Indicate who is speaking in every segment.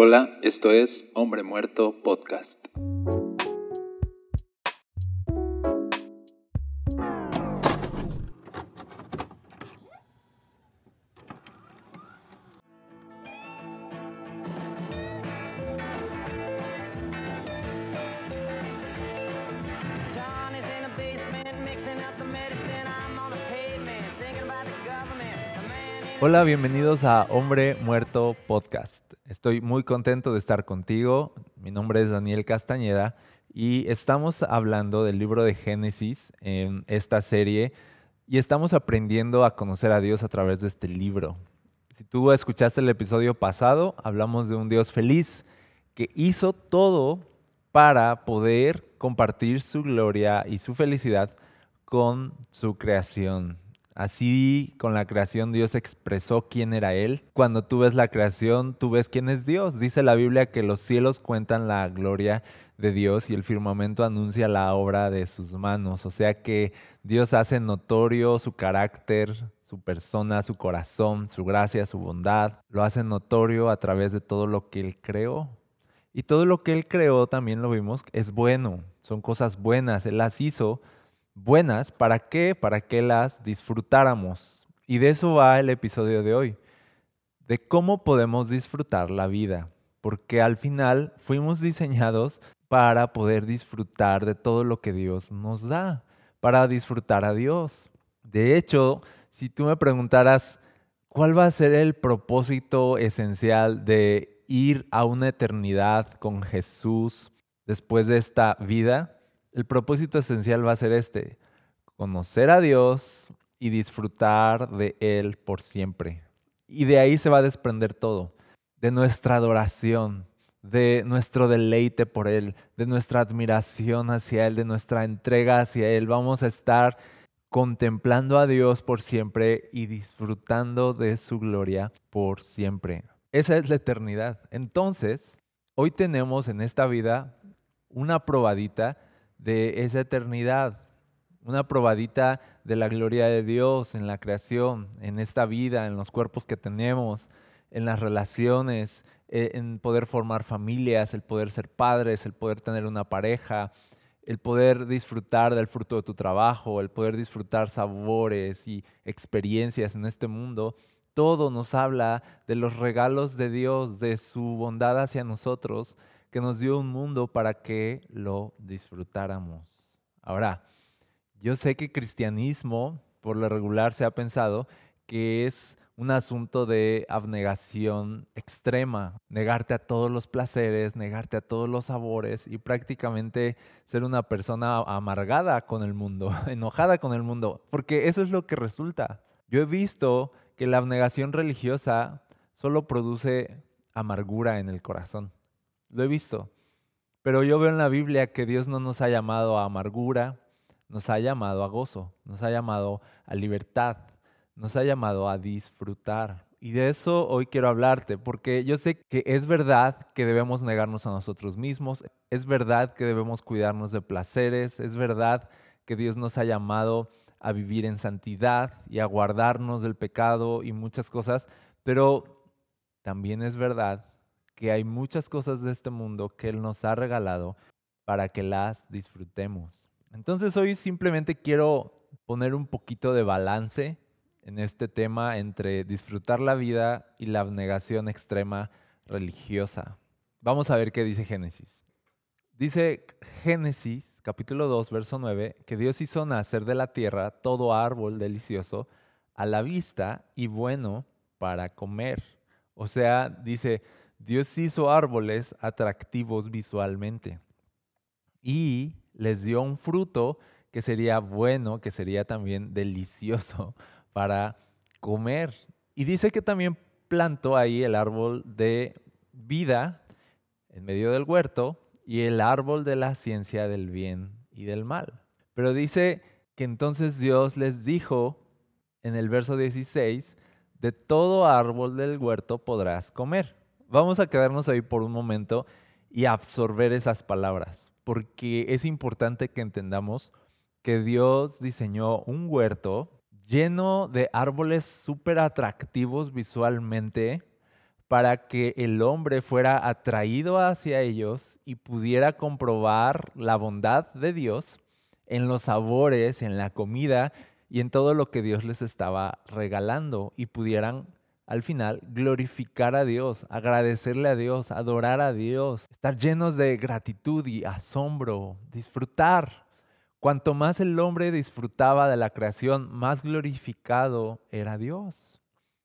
Speaker 1: Hola, esto es Hombre Muerto Podcast.
Speaker 2: Hola, bienvenidos a Hombre Muerto Podcast. Estoy muy contento de estar contigo. Mi nombre es Daniel Castañeda y estamos hablando del libro de Génesis en esta serie y estamos aprendiendo a conocer a Dios a través de este libro. Si tú escuchaste el episodio pasado, hablamos de un Dios feliz que hizo todo para poder compartir su gloria y su felicidad con su creación. Así con la creación Dios expresó quién era Él. Cuando tú ves la creación, tú ves quién es Dios. Dice la Biblia que los cielos cuentan la gloria de Dios y el firmamento anuncia la obra de sus manos. O sea que Dios hace notorio su carácter, su persona, su corazón, su gracia, su bondad. Lo hace notorio a través de todo lo que Él creó. Y todo lo que Él creó, también lo vimos, es bueno. Son cosas buenas. Él las hizo buenas. ¿Para qué? Para que las disfrutáramos. Y de eso va el episodio de hoy. De cómo podemos disfrutar la vida. Porque al final fuimos diseñados para poder disfrutar de todo lo que Dios nos da. Para disfrutar a Dios. De hecho, si tú me preguntaras cuál va a ser el propósito esencial de ir a una eternidad con Jesús después de esta vida, el propósito esencial va a ser este, conocer a Dios y disfrutar de Él por siempre. Y de ahí se va a desprender todo, de nuestra adoración, de nuestro deleite por Él, de nuestra admiración hacia Él, de nuestra entrega hacia Él. Vamos a estar contemplando a Dios por siempre y disfrutando de su gloria por siempre. Esa es la eternidad. Entonces, hoy tenemos en esta vida una probadita de esa eternidad, una probadita de la gloria de Dios en la creación, en esta vida, en los cuerpos que tenemos, en las relaciones, eh, en poder formar familias, el poder ser padres, el poder tener una pareja, el poder disfrutar del fruto de tu trabajo, el poder disfrutar sabores y experiencias en este mundo. Todo nos habla de los regalos de Dios, de su bondad hacia nosotros, que nos dio un mundo para que lo disfrutáramos. Ahora, yo sé que cristianismo, por lo regular, se ha pensado que es un asunto de abnegación extrema, negarte a todos los placeres, negarte a todos los sabores y prácticamente ser una persona amargada con el mundo, enojada con el mundo, porque eso es lo que resulta. Yo he visto que la abnegación religiosa solo produce amargura en el corazón. Lo he visto. Pero yo veo en la Biblia que Dios no nos ha llamado a amargura, nos ha llamado a gozo, nos ha llamado a libertad, nos ha llamado a disfrutar. Y de eso hoy quiero hablarte, porque yo sé que es verdad que debemos negarnos a nosotros mismos, es verdad que debemos cuidarnos de placeres, es verdad que Dios nos ha llamado a vivir en santidad y a guardarnos del pecado y muchas cosas, pero también es verdad que hay muchas cosas de este mundo que Él nos ha regalado para que las disfrutemos. Entonces hoy simplemente quiero poner un poquito de balance en este tema entre disfrutar la vida y la abnegación extrema religiosa. Vamos a ver qué dice Génesis. Dice Génesis capítulo 2, verso 9, que Dios hizo nacer de la tierra todo árbol delicioso a la vista y bueno para comer. O sea, dice, Dios hizo árboles atractivos visualmente y les dio un fruto que sería bueno, que sería también delicioso para comer. Y dice que también plantó ahí el árbol de vida en medio del huerto y el árbol de la ciencia del bien y del mal. Pero dice que entonces Dios les dijo en el verso 16, de todo árbol del huerto podrás comer. Vamos a quedarnos ahí por un momento y absorber esas palabras, porque es importante que entendamos que Dios diseñó un huerto lleno de árboles súper atractivos visualmente para que el hombre fuera atraído hacia ellos y pudiera comprobar la bondad de Dios en los sabores, en la comida y en todo lo que Dios les estaba regalando y pudieran al final glorificar a Dios, agradecerle a Dios, adorar a Dios, estar llenos de gratitud y asombro, disfrutar. Cuanto más el hombre disfrutaba de la creación, más glorificado era Dios.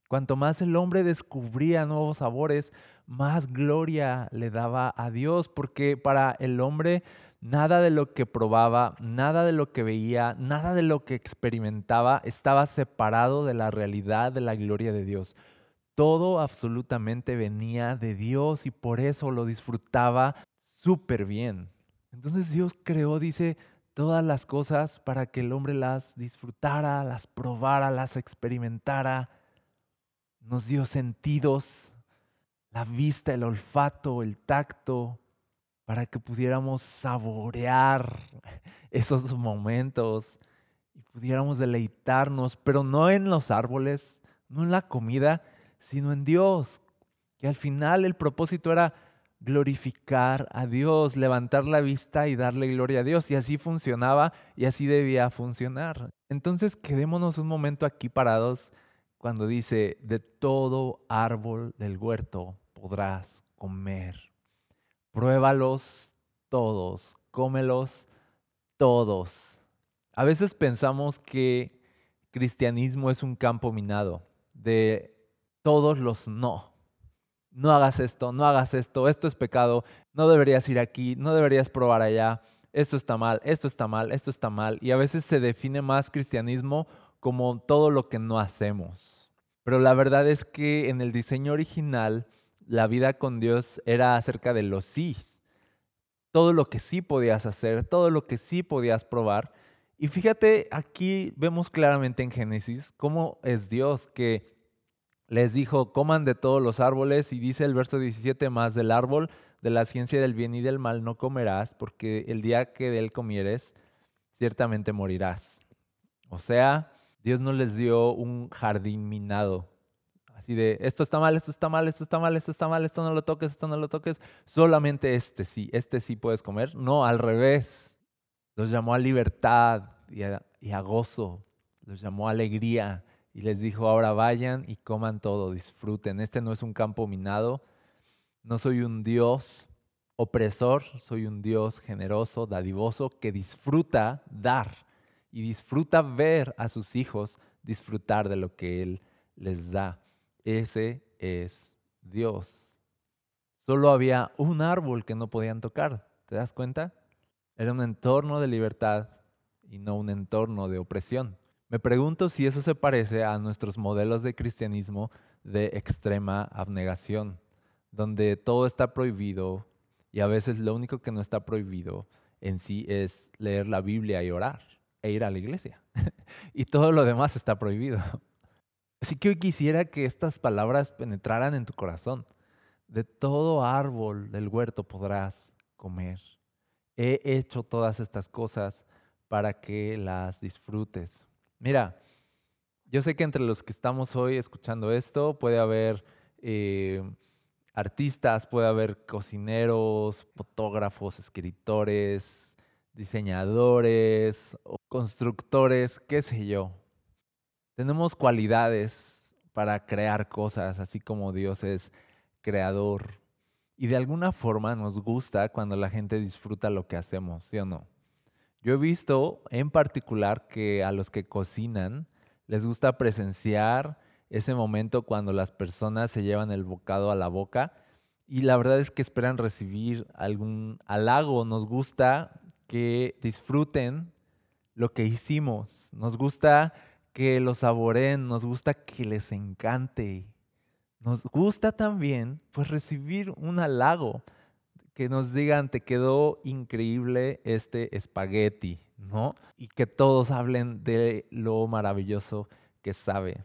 Speaker 2: Cuanto más el hombre descubría nuevos sabores, más gloria le daba a Dios, porque para el hombre nada de lo que probaba, nada de lo que veía, nada de lo que experimentaba estaba separado de la realidad de la gloria de Dios. Todo absolutamente venía de Dios y por eso lo disfrutaba súper bien. Entonces Dios creó, dice, todas las cosas para que el hombre las disfrutara, las probara, las experimentara. Nos dio sentidos, la vista, el olfato, el tacto, para que pudiéramos saborear esos momentos y pudiéramos deleitarnos, pero no en los árboles, no en la comida, sino en Dios. Que al final el propósito era glorificar a Dios, levantar la vista y darle gloria a Dios. Y así funcionaba y así debía funcionar. Entonces quedémonos un momento aquí parados cuando dice, de todo árbol del huerto podrás comer. Pruébalos todos, cómelos todos. A veces pensamos que cristianismo es un campo minado de todos los no no hagas esto, no hagas esto, esto es pecado, no deberías ir aquí, no deberías probar allá, esto está mal, esto está mal, esto está mal. Y a veces se define más cristianismo como todo lo que no hacemos. Pero la verdad es que en el diseño original, la vida con Dios era acerca de los sí. Todo lo que sí podías hacer, todo lo que sí podías probar. Y fíjate, aquí vemos claramente en Génesis cómo es Dios que les dijo, coman de todos los árboles y dice el verso 17 más del árbol de la ciencia del bien y del mal no comerás, porque el día que de él comieres, ciertamente morirás. O sea, Dios no les dio un jardín minado. Así de, esto está mal, esto está mal, esto está mal, esto está mal, esto no lo toques, esto no lo toques. Solamente este sí, este sí puedes comer. No, al revés. Los llamó a libertad y a, y a gozo. Los llamó a alegría y les dijo, ahora vayan y coman todo, disfruten. Este no es un campo minado, no soy un Dios opresor, soy un Dios generoso, dadivoso, que disfruta dar y disfruta ver a sus hijos disfrutar de lo que Él les da. Ese es Dios. Solo había un árbol que no podían tocar, ¿te das cuenta? Era un entorno de libertad y no un entorno de opresión. Me pregunto si eso se parece a nuestros modelos de cristianismo de extrema abnegación, donde todo está prohibido y a veces lo único que no está prohibido en sí es leer la Biblia y orar e ir a la iglesia. y todo lo demás está prohibido. Así que hoy quisiera que estas palabras penetraran en tu corazón. De todo árbol del huerto podrás comer. He hecho todas estas cosas para que las disfrutes. Mira, yo sé que entre los que estamos hoy escuchando esto puede haber eh, artistas, puede haber cocineros, fotógrafos, escritores, diseñadores, constructores, qué sé yo. Tenemos cualidades para crear cosas, así como Dios es creador. Y de alguna forma nos gusta cuando la gente disfruta lo que hacemos, ¿sí o no? Yo he visto en particular que a los que cocinan les gusta presenciar ese momento cuando las personas se llevan el bocado a la boca y la verdad es que esperan recibir algún halago. Nos gusta que disfruten lo que hicimos. Nos gusta que lo saboren, nos gusta que les encante. Nos gusta también pues recibir un halago que nos digan, te quedó increíble este espagueti, ¿no? Y que todos hablen de lo maravilloso que sabe.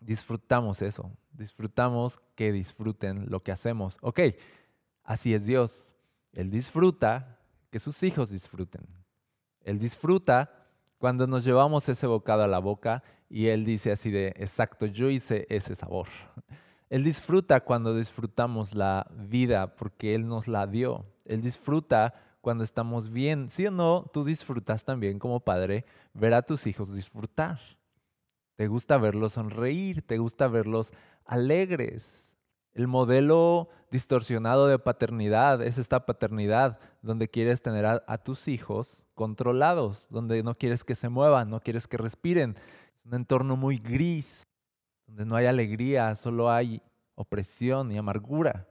Speaker 2: Disfrutamos eso, disfrutamos que disfruten lo que hacemos. Ok, así es Dios. Él disfruta que sus hijos disfruten. Él disfruta cuando nos llevamos ese bocado a la boca y Él dice así de, exacto, yo hice ese sabor. Él disfruta cuando disfrutamos la vida porque Él nos la dio. Él disfruta cuando estamos bien. ¿Sí o no? Tú disfrutas también como padre ver a tus hijos disfrutar. Te gusta verlos sonreír, te gusta verlos alegres. El modelo distorsionado de paternidad es esta paternidad donde quieres tener a, tus hijos controlados, donde no quieres que se muevan, no quieres que respiren. Es un entorno muy gris, donde no hay alegría, solo hay opresión y amargura,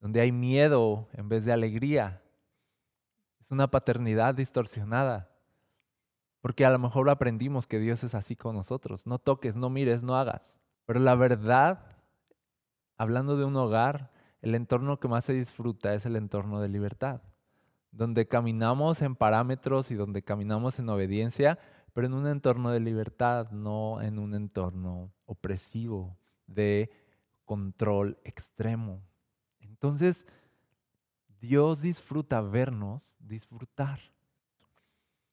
Speaker 2: donde hay miedo en vez de alegría. Es una paternidad distorsionada. Porque a lo mejor aprendimos que Dios es así con nosotros. No toques, no mires, no hagas. Pero la verdad, hablando de un hogar, el entorno que más se disfruta es el entorno de libertad, donde caminamos en parámetros y donde caminamos en obediencia, pero en un entorno de libertad, no en un entorno opresivo, de control extremo. Entonces, Dios disfruta vernos disfrutar.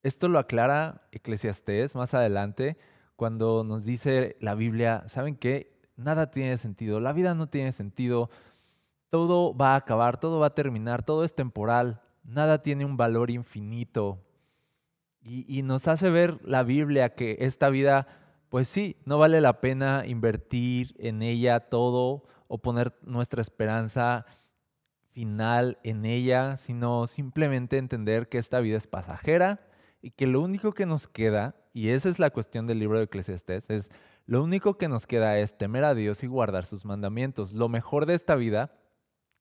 Speaker 2: Esto lo aclara Eclesiastés más adelante cuando nos dice la Biblia, ¿saben qué? Nada tiene sentido, la vida no tiene sentido, todo va a acabar, todo va a terminar, todo es temporal, nada tiene un valor infinito. Y, y nos hace ver la Biblia que esta vida, pues sí, no vale la pena invertir en ella todo o poner nuestra esperanza final en ella, sino simplemente entender que esta vida es pasajera y que lo único que nos queda, y esa es la cuestión del libro de Eclesiastés, es lo único que nos queda es temer a Dios y guardar sus mandamientos. Lo mejor de esta vida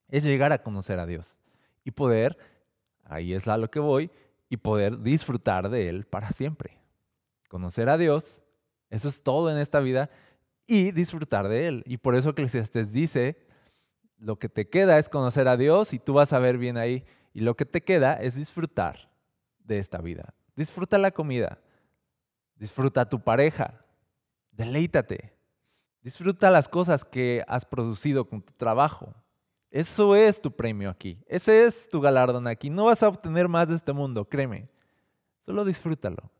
Speaker 2: es llegar a conocer a Dios y poder, ahí es a lo que voy, y poder disfrutar de Él para siempre. Conocer a Dios, eso es todo en esta vida, y disfrutar de Él. Y por eso Eclesiastés dice, lo que te queda es conocer a Dios y tú vas a ver bien ahí, y lo que te queda es disfrutar de esta vida. Disfruta la comida. Disfruta tu pareja. Deleítate. Disfruta las cosas que has producido con tu trabajo. Eso es tu premio aquí. Ese es tu galardón aquí. No vas a obtener más de este mundo, créeme. Solo disfrútalo.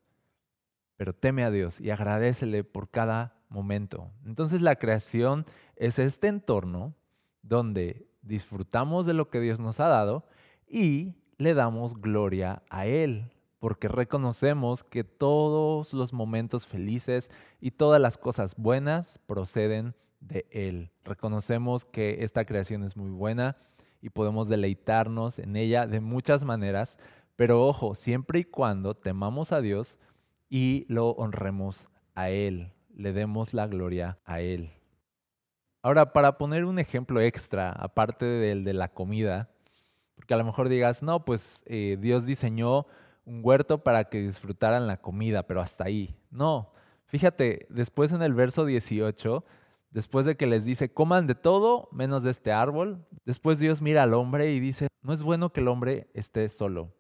Speaker 2: Pero teme a Dios y agradecele por cada momento. Entonces la creación es este entorno donde disfrutamos de lo que Dios nos ha dado y le damos gloria a Él porque reconocemos que todos los momentos felices y todas las cosas buenas proceden de Él. Reconocemos que esta creación es muy buena y podemos deleitarnos en ella de muchas maneras, pero ojo, siempre y cuando temamos a Dios y lo honremos a Él, le demos la gloria a Él. Ahora, para poner un ejemplo extra, aparte del de la comida, porque a lo mejor digas, no, pues eh, Dios diseñó un huerto para que disfrutaran la comida, pero hasta ahí. No, fíjate, después en el verso 18, después de que les dice, coman de todo menos de este árbol, después Dios mira al hombre y dice, no es bueno que el hombre esté solo,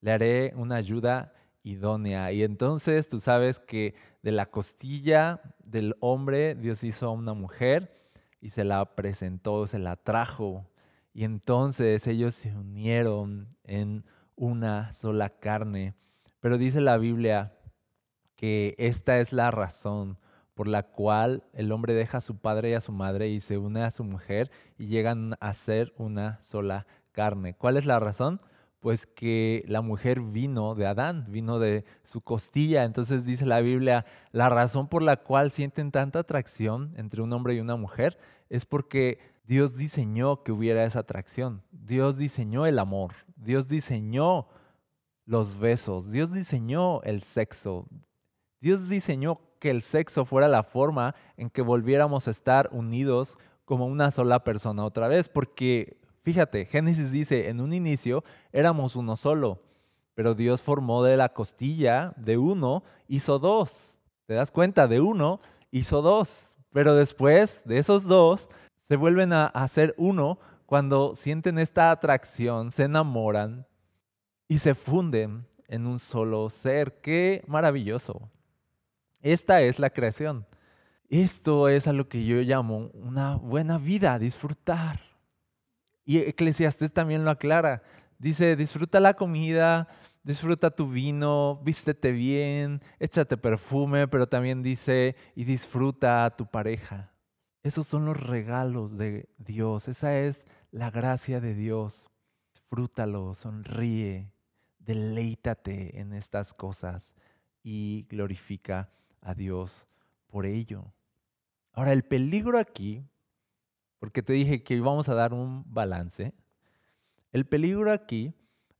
Speaker 2: le haré una ayuda idónea. Y entonces tú sabes que de la costilla del hombre Dios hizo a una mujer y se la presentó, se la trajo. Y entonces ellos se unieron en una sola carne. Pero dice la Biblia que esta es la razón por la cual el hombre deja a su padre y a su madre y se une a su mujer y llegan a ser una sola carne. ¿Cuál es la razón? Pues que la mujer vino de Adán, vino de su costilla. Entonces dice la Biblia, la razón por la cual sienten tanta atracción entre un hombre y una mujer es porque Dios diseñó que hubiera esa atracción. Dios diseñó el amor. Dios diseñó los besos, Dios diseñó el sexo, Dios diseñó que el sexo fuera la forma en que volviéramos a estar unidos como una sola persona otra vez, porque fíjate, Génesis dice, en un inicio éramos uno solo, pero Dios formó de la costilla de uno, hizo dos. ¿Te das cuenta? De uno hizo dos, pero después de esos dos se vuelven a hacer uno cuando sienten esta atracción, se enamoran y se funden en un solo ser. ¡Qué maravilloso! Esta es la creación. Esto es a lo que yo llamo una buena vida, disfrutar. Y Eclesiastes también lo aclara. Dice, disfruta la comida, disfruta tu vino, vístete bien, échate perfume, pero también dice, y disfruta a tu pareja. Esos son los regalos de Dios, esa es la gracia de Dios. Disfrútalo, sonríe, deleítate en estas cosas y glorifica a Dios por ello. Ahora, el peligro aquí, porque te dije que íbamos a dar un balance, el peligro aquí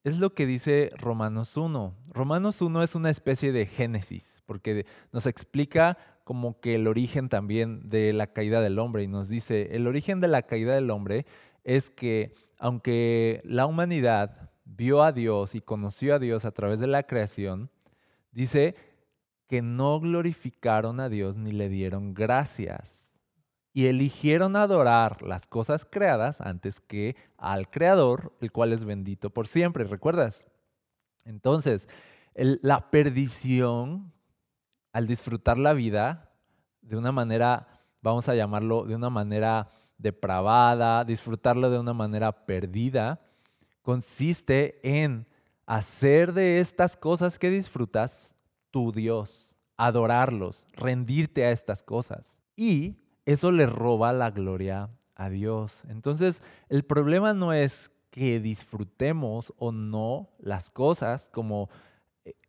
Speaker 2: es lo que dice Romanos 1. Romanos 1 es una especie de génesis, porque nos explica como que el origen también de la caída del hombre y nos dice, el origen de la caída del hombre es que aunque la humanidad vio a Dios y conoció a Dios a través de la creación, dice que no glorificaron a Dios ni le dieron gracias y eligieron adorar las cosas creadas antes que al Creador, el cual es bendito por siempre, ¿recuerdas? Entonces, la perdición al disfrutar la vida de una manera, vamos a llamarlo, de una manera depravada, disfrutarlo de una manera perdida, consiste en hacer de estas cosas que disfrutas tu Dios, adorarlos, rendirte a estas cosas. Y eso le roba la gloria a Dios. Entonces, el problema no es que disfrutemos o no las cosas como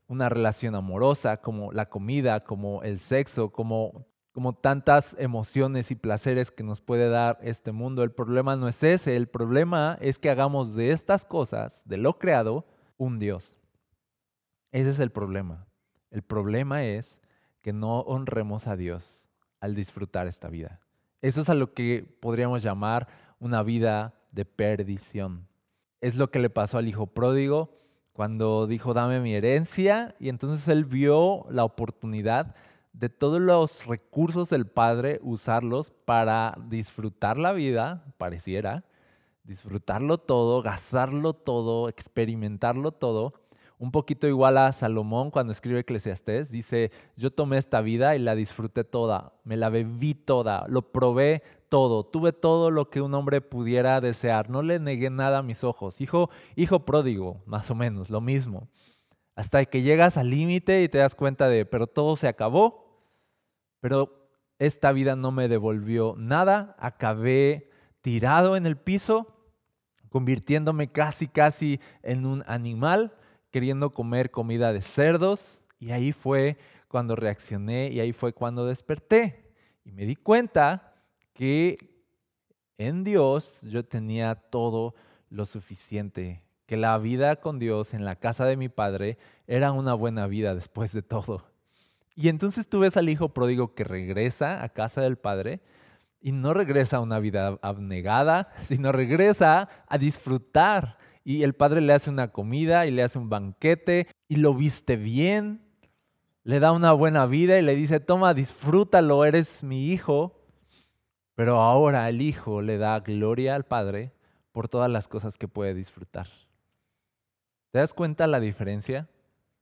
Speaker 2: una relación amorosa, como la comida, como el sexo, como, como tantas emociones y placeres que nos puede dar este mundo. El problema no es ese, el problema es que hagamos de estas cosas, de lo creado, un Dios. Ese es el problema. El problema es que no honremos a Dios al disfrutar esta vida. Eso es a lo que podríamos llamar una vida de perdición. Es lo que le pasó al hijo pródigo cuando dijo, dame mi herencia, y entonces él vio la oportunidad de todos los recursos del Padre, usarlos para disfrutar la vida, pareciera, disfrutarlo todo, gastarlo todo, experimentarlo todo, un poquito igual a Salomón cuando escribe Eclesiastés, dice, yo tomé esta vida y la disfruté toda, me la bebí toda, lo probé todo, tuve todo lo que un hombre pudiera desear, no le negué nada a mis ojos. Hijo, hijo pródigo, más o menos, lo mismo. Hasta que llegas al límite y te das cuenta de, pero todo se acabó, pero esta vida no me devolvió nada, acabé tirado en el piso, convirtiéndome casi, casi en un animal queriendo comer comida de cerdos y ahí fue cuando reaccioné y ahí fue cuando desperté. Y me di cuenta que en Dios yo tenía todo lo suficiente, que la vida con Dios en la casa de mi padre era una buena vida después de todo. Y entonces tú ves al hijo pródigo que regresa a casa del padre y no regresa a una vida abnegada, sino regresa a disfrutar y el padre le hace una comida y le hace un banquete y lo viste bien, le da una buena vida y le dice, toma, disfrútalo, eres mi hijo. Pero ahora el hijo le da gloria al padre por todas las cosas que puede disfrutar. ¿Te das cuenta la diferencia?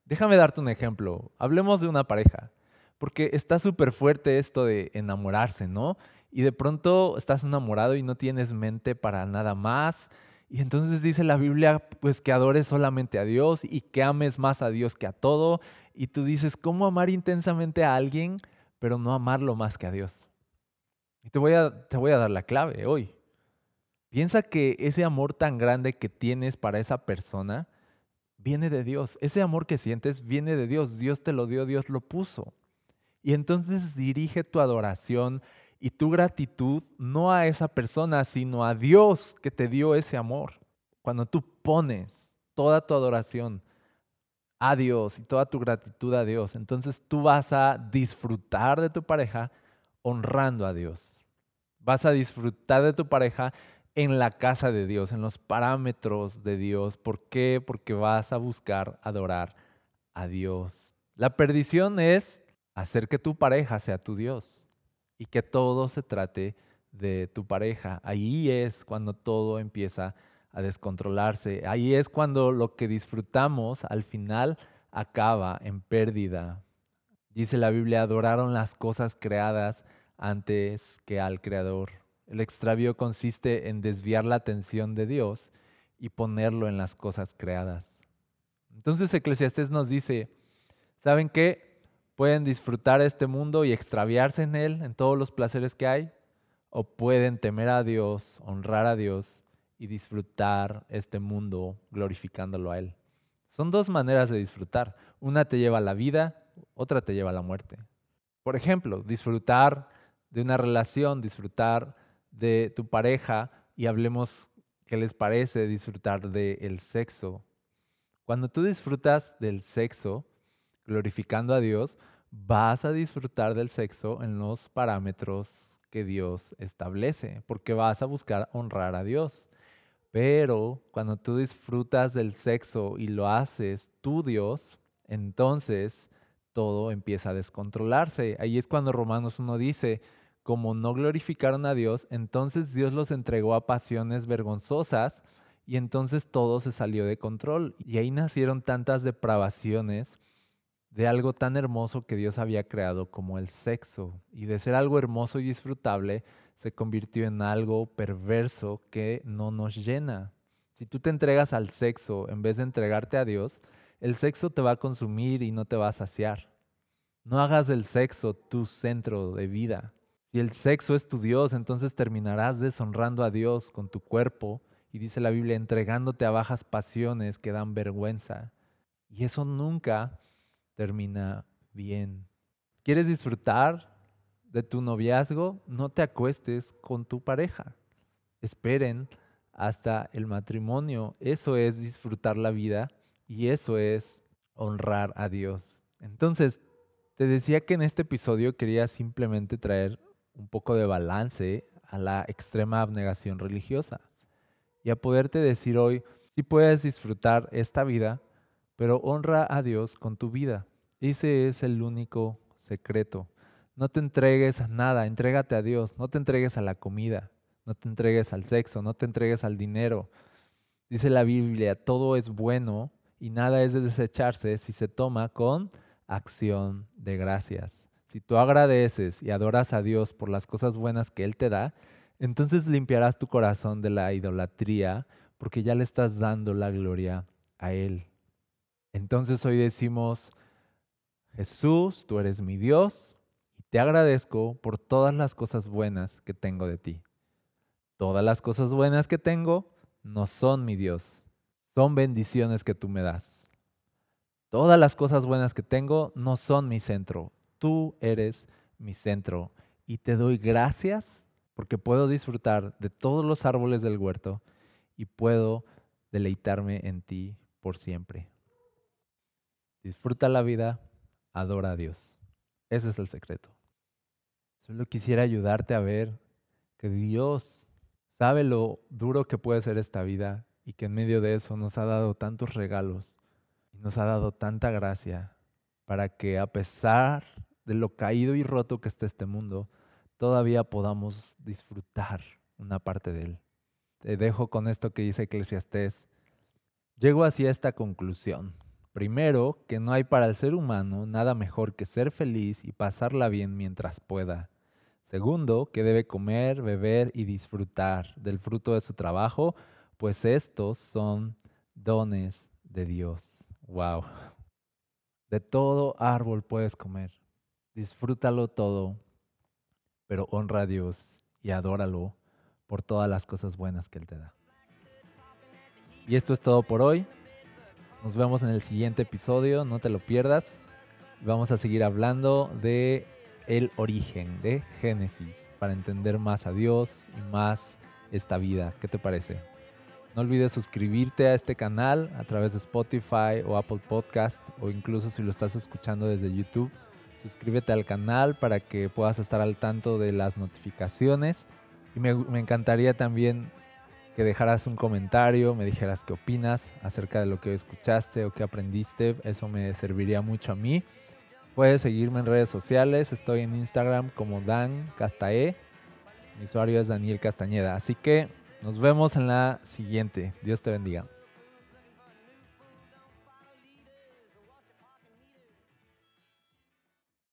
Speaker 2: Déjame darte un ejemplo. Hablemos de una pareja, porque está súper fuerte esto de enamorarse, ¿no? Y de pronto estás enamorado y no tienes mente para nada más y entonces dice la Biblia, pues que adores solamente a Dios y que ames más a Dios que a todo. Y tú dices, ¿cómo amar intensamente a alguien, pero no amarlo más que a Dios? Y te voy a, te voy a dar la clave hoy. Piensa que ese amor tan grande que tienes para esa persona viene de Dios. Ese amor que sientes viene de Dios. Dios te lo dio, Dios lo puso. Y entonces dirige tu adoración y tu gratitud no a esa persona, sino a Dios que te dio ese amor. Cuando tú pones toda tu adoración a Dios y toda tu gratitud a Dios, entonces tú vas a disfrutar de tu pareja honrando a Dios. Vas a disfrutar de tu pareja en la casa de Dios, en los parámetros de Dios. ¿Por qué? Porque vas a buscar adorar a Dios. La perdición es hacer que tu pareja sea tu Dios y que todo se trate de tu pareja. Ahí es cuando todo empieza a descontrolarse. Ahí es cuando lo que disfrutamos al final acaba en pérdida. Dice la Biblia, adoraron las cosas creadas antes que al Creador. El extravío consiste en desviar la atención de Dios y ponerlo en las cosas creadas. Entonces Eclesiastés nos dice, ¿saben qué? Pueden disfrutar este mundo y extraviarse en él, en todos los placeres que hay, o pueden temer a Dios, honrar a Dios y disfrutar este mundo glorificándolo a Él. Son dos maneras de disfrutar. Una te lleva a la vida, otra te lleva a la muerte. Por ejemplo, disfrutar de una relación, disfrutar de tu pareja y hablemos qué les parece disfrutar del sexo. Cuando tú disfrutas del sexo, glorificando a Dios, vas a disfrutar del sexo en los parámetros que Dios establece, porque vas a buscar honrar a Dios. Pero cuando tú disfrutas del sexo y lo haces tu Dios, entonces todo empieza a descontrolarse. Ahí es cuando Romanos 1 dice, como no glorificaron a Dios, entonces Dios los entregó a pasiones vergonzosas y entonces todo se salió de control. Y ahí nacieron tantas depravaciones de algo tan hermoso que Dios había creado como el sexo. Y de ser algo hermoso y disfrutable, se convirtió en algo perverso que no nos llena. Si tú te entregas al sexo en vez de entregarte a Dios, el sexo te va a consumir y no te va a saciar. No hagas del sexo tu centro de vida. Si el sexo es tu Dios, entonces terminarás deshonrando a Dios con tu cuerpo y dice la Biblia, entregándote a bajas pasiones que dan vergüenza. Y eso nunca termina bien. ¿Quieres disfrutar de tu noviazgo? No te acuestes con tu pareja. Esperen hasta el matrimonio. Eso es disfrutar la vida y eso es honrar a Dios. Entonces, te decía que en este episodio quería simplemente traer un poco de balance a la extrema abnegación religiosa y a poderte decir hoy, si puedes disfrutar esta vida, pero honra a Dios con tu vida. Ese es el único secreto. No te entregues a nada, entrégate a Dios, no te entregues a la comida, no te entregues al sexo, no te entregues al dinero. Dice la Biblia, todo es bueno y nada es de desecharse si se toma con acción de gracias. Si tú agradeces y adoras a Dios por las cosas buenas que Él te da, entonces limpiarás tu corazón de la idolatría porque ya le estás dando la gloria a Él. Entonces hoy decimos, Jesús, tú eres mi Dios y te agradezco por todas las cosas buenas que tengo de ti. Todas las cosas buenas que tengo no son mi Dios, son bendiciones que tú me das. Todas las cosas buenas que tengo no son mi centro, tú eres mi centro y te doy gracias porque puedo disfrutar de todos los árboles del huerto y puedo deleitarme en ti por siempre. Disfruta la vida, adora a Dios. Ese es el secreto. Solo quisiera ayudarte a ver que Dios sabe lo duro que puede ser esta vida y que en medio de eso nos ha dado tantos regalos y nos ha dado tanta gracia para que a pesar de lo caído y roto que está este mundo, todavía podamos disfrutar una parte de él. Te dejo con esto que dice Eclesiastés. Llego así a esta conclusión. Primero, que no hay para el ser humano nada mejor que ser feliz y pasarla bien mientras pueda. Segundo, que debe comer, beber y disfrutar del fruto de su trabajo, pues estos son dones de Dios. Wow. De todo árbol puedes comer. Disfrútalo todo pero honra a Dios y adóralo por todas las cosas buenas que Él te da. Y esto es todo por hoy. Nos vemos en el siguiente episodio, no te lo pierdas. Vamos a seguir hablando de el origen, de Génesis, para entender más a Dios y más esta vida. ¿Qué te parece? No olvides suscribirte a este canal a través de Spotify o Apple Podcast o incluso si lo estás escuchando desde YouTube suscríbete al canal para que puedas estar al tanto de las notificaciones. Y me, encantaría también que dejaras un comentario, me dijeras qué opinas acerca de lo que escuchaste o qué aprendiste. Eso me serviría mucho a mí. Puedes seguirme en redes sociales. Estoy en Instagram como Dan Castae. Mi usuario es Daniel Castañeda. Así que nos vemos en la siguiente. Dios te bendiga.